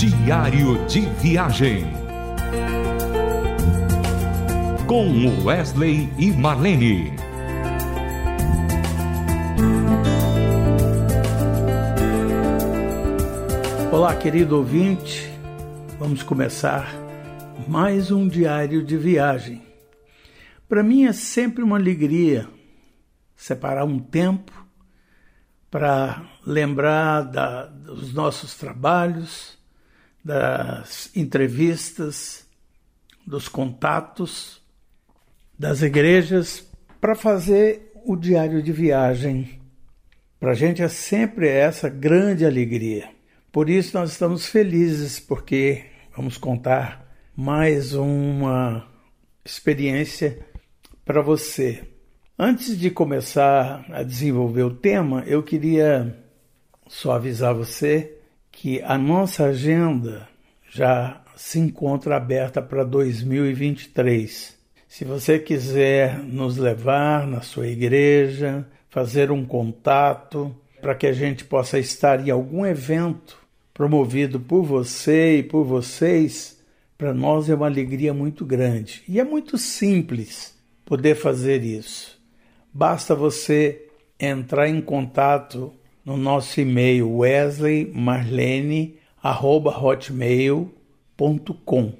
Diário de Viagem. Com Wesley e Marlene. Olá, querido ouvinte. Vamos começar mais um diário de viagem. Para mim é sempre uma alegria separar um tempo para lembrar da, dos nossos trabalhos, das entrevistas, dos contatos, das igrejas, para fazer o diário de viagem. Para a gente é sempre essa grande alegria. Por isso nós estamos felizes, porque vamos contar mais uma experiência para você. Antes de começar a desenvolver o tema, eu queria só avisar você que a nossa agenda já se encontra aberta para 2023. Se você quiser nos levar na sua igreja, fazer um contato para que a gente possa estar em algum evento promovido por você e por vocês, para nós é uma alegria muito grande. E é muito simples poder fazer isso. Basta você entrar em contato no nosso e-mail wesleymarlene@hotmail.com.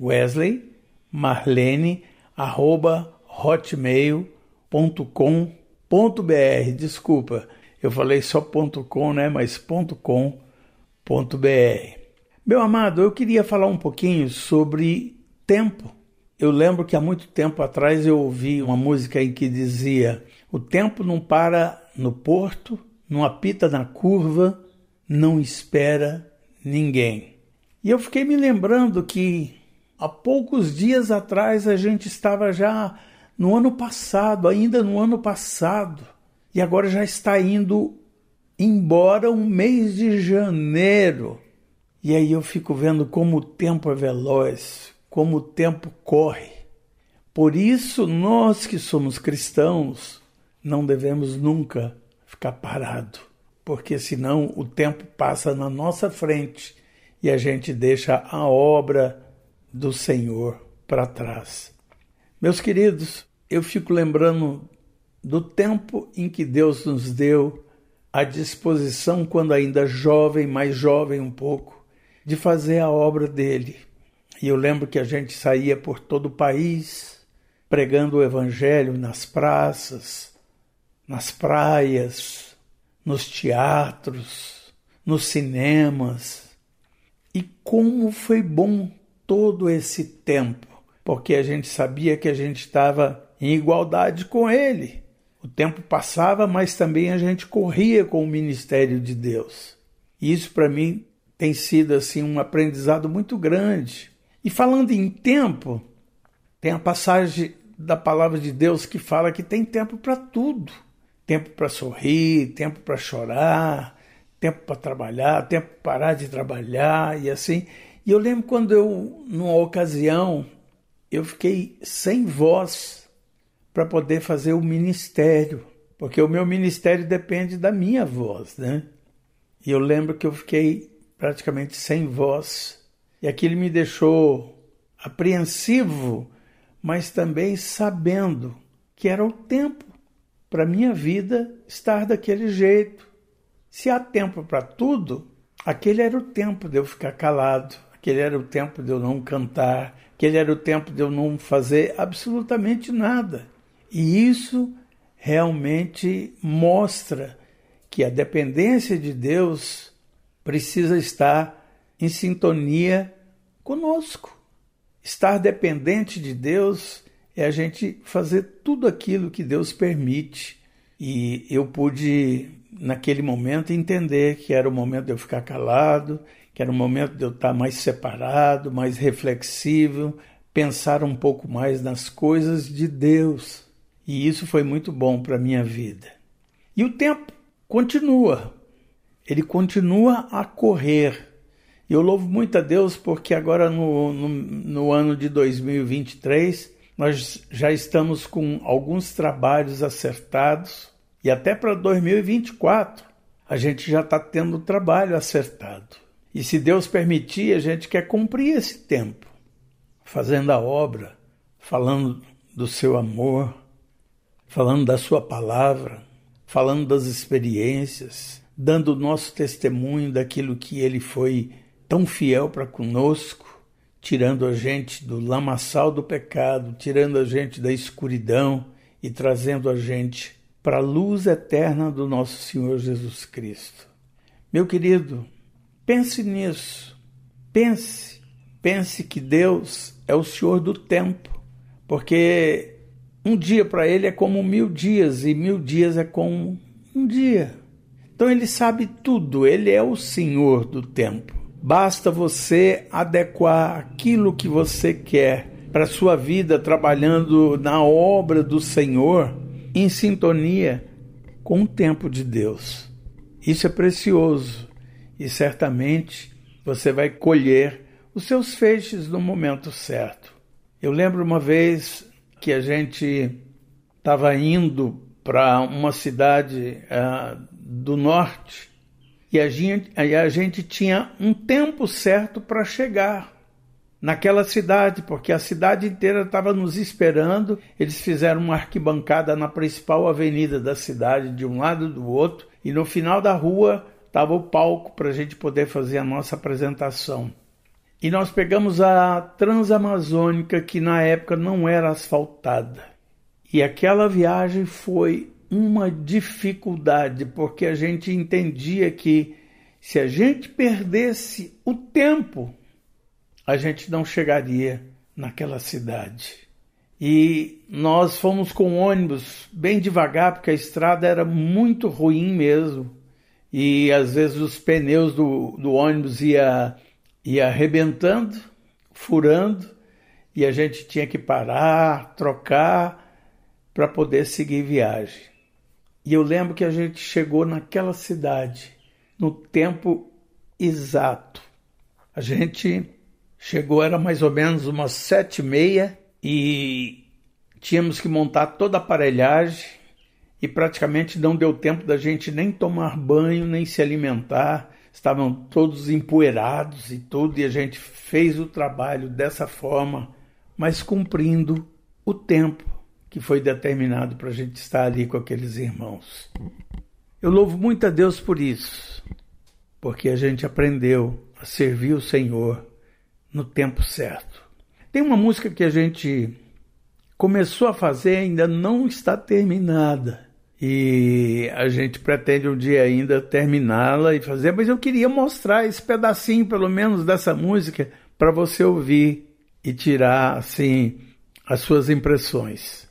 Wesley Marlene arroba hotmail.com.br. Desculpa, eu falei só ponto .com, né? Mas ponto .com.br. Meu amado, eu queria falar um pouquinho sobre tempo eu lembro que há muito tempo atrás eu ouvi uma música em que dizia: O tempo não para no porto, não apita na curva, não espera ninguém. E eu fiquei me lembrando que há poucos dias atrás a gente estava já no ano passado, ainda no ano passado, e agora já está indo embora um mês de janeiro. E aí eu fico vendo como o tempo é veloz, como o tempo corre. Por isso, nós que somos cristãos não devemos nunca ficar parado, porque senão o tempo passa na nossa frente e a gente deixa a obra do Senhor para trás. Meus queridos, eu fico lembrando do tempo em que Deus nos deu à disposição, quando ainda jovem, mais jovem um pouco, de fazer a obra dele e eu lembro que a gente saía por todo o país pregando o evangelho nas praças, nas praias, nos teatros, nos cinemas. E como foi bom todo esse tempo, porque a gente sabia que a gente estava em igualdade com ele. O tempo passava, mas também a gente corria com o ministério de Deus. E isso para mim tem sido assim um aprendizado muito grande. E falando em tempo, tem a passagem da palavra de Deus que fala que tem tempo para tudo: tempo para sorrir, tempo para chorar, tempo para trabalhar, tempo para parar de trabalhar e assim. E eu lembro quando eu, numa ocasião, eu fiquei sem voz para poder fazer o ministério, porque o meu ministério depende da minha voz, né? E eu lembro que eu fiquei praticamente sem voz e aquilo me deixou apreensivo, mas também sabendo que era o tempo para minha vida estar daquele jeito. Se há tempo para tudo, aquele era o tempo de eu ficar calado, aquele era o tempo de eu não cantar, aquele era o tempo de eu não fazer absolutamente nada. E isso realmente mostra que a dependência de Deus precisa estar em sintonia conosco. Estar dependente de Deus é a gente fazer tudo aquilo que Deus permite. E eu pude, naquele momento, entender que era o momento de eu ficar calado, que era o momento de eu estar mais separado, mais reflexível, pensar um pouco mais nas coisas de Deus. E isso foi muito bom para a minha vida. E o tempo continua. Ele continua a correr eu louvo muito a Deus porque agora no, no, no ano de 2023 nós já estamos com alguns trabalhos acertados e até para 2024 a gente já está tendo trabalho acertado. E se Deus permitir, a gente quer cumprir esse tempo, fazendo a obra, falando do seu amor, falando da sua palavra, falando das experiências, dando o nosso testemunho daquilo que ele foi tão fiel para conosco, tirando a gente do lamaçal do pecado, tirando a gente da escuridão e trazendo a gente para a luz eterna do nosso Senhor Jesus Cristo. Meu querido, pense nisso. Pense, pense que Deus é o Senhor do tempo, porque um dia para Ele é como mil dias e mil dias é como um dia. Então Ele sabe tudo, Ele é o Senhor do tempo. Basta você adequar aquilo que você quer para a sua vida trabalhando na obra do Senhor em sintonia com o tempo de Deus. Isso é precioso e certamente você vai colher os seus feixes no momento certo. Eu lembro uma vez que a gente estava indo para uma cidade uh, do norte e a gente, a gente tinha um tempo certo para chegar naquela cidade, porque a cidade inteira estava nos esperando. Eles fizeram uma arquibancada na principal avenida da cidade, de um lado e do outro, e no final da rua estava o palco para a gente poder fazer a nossa apresentação. E nós pegamos a Transamazônica, que na época não era asfaltada. E aquela viagem foi uma dificuldade, porque a gente entendia que se a gente perdesse o tempo a gente não chegaria naquela cidade. E nós fomos com ônibus bem devagar, porque a estrada era muito ruim mesmo. E às vezes os pneus do, do ônibus ia, ia arrebentando, furando, e a gente tinha que parar, trocar para poder seguir viagem. E eu lembro que a gente chegou naquela cidade no tempo exato. A gente Chegou, era mais ou menos umas sete e meia e tínhamos que montar toda a aparelhagem e praticamente não deu tempo da gente nem tomar banho, nem se alimentar. Estavam todos empoeirados e tudo, e a gente fez o trabalho dessa forma, mas cumprindo o tempo que foi determinado para a gente estar ali com aqueles irmãos. Eu louvo muito a Deus por isso, porque a gente aprendeu a servir o Senhor no tempo certo. Tem uma música que a gente começou a fazer ainda não está terminada. E a gente pretende um dia ainda terminá-la e fazer, mas eu queria mostrar esse pedacinho, pelo menos, dessa música para você ouvir e tirar assim as suas impressões.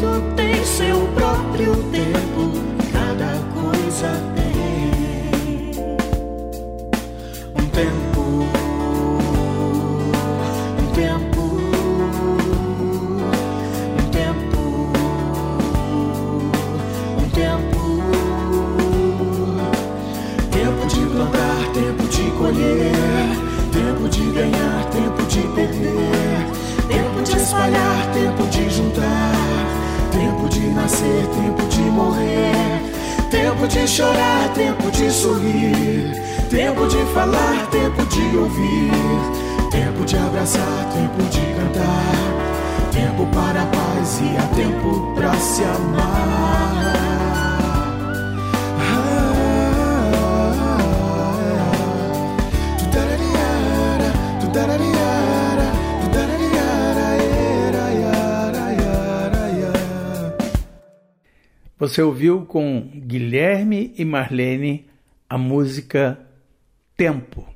tudo tem seu próprio tempo, cada coisa tem um tempo, um tempo, um tempo, um tempo, tempo de plantar, tempo de colher. Tempo de chorar, tempo de sorrir. Tempo de falar, tempo de ouvir. Tempo de abraçar, tempo de cantar. tempo para a paz e há tempo para se amar. Você ouviu com Guilherme e Marlene a música Tempo.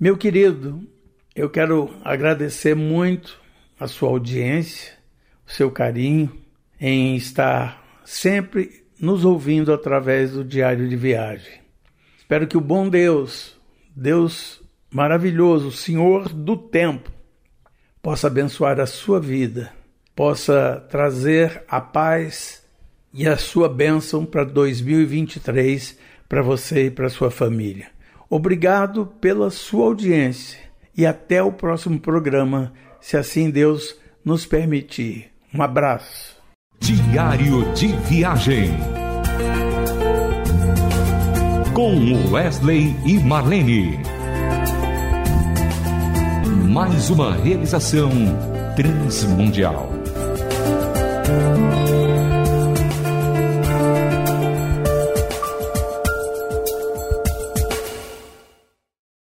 Meu querido, eu quero agradecer muito a sua audiência, o seu carinho em estar sempre nos ouvindo através do diário de viagem. Espero que o bom Deus, Deus maravilhoso, Senhor do tempo, possa abençoar a sua vida, possa trazer a paz e a sua bênção para 2023 para você e para sua família. Obrigado pela sua audiência e até o próximo programa, se assim Deus nos permitir. Um abraço. Diário de Viagem. Com Wesley e Marlene. Mais uma realização transmundial.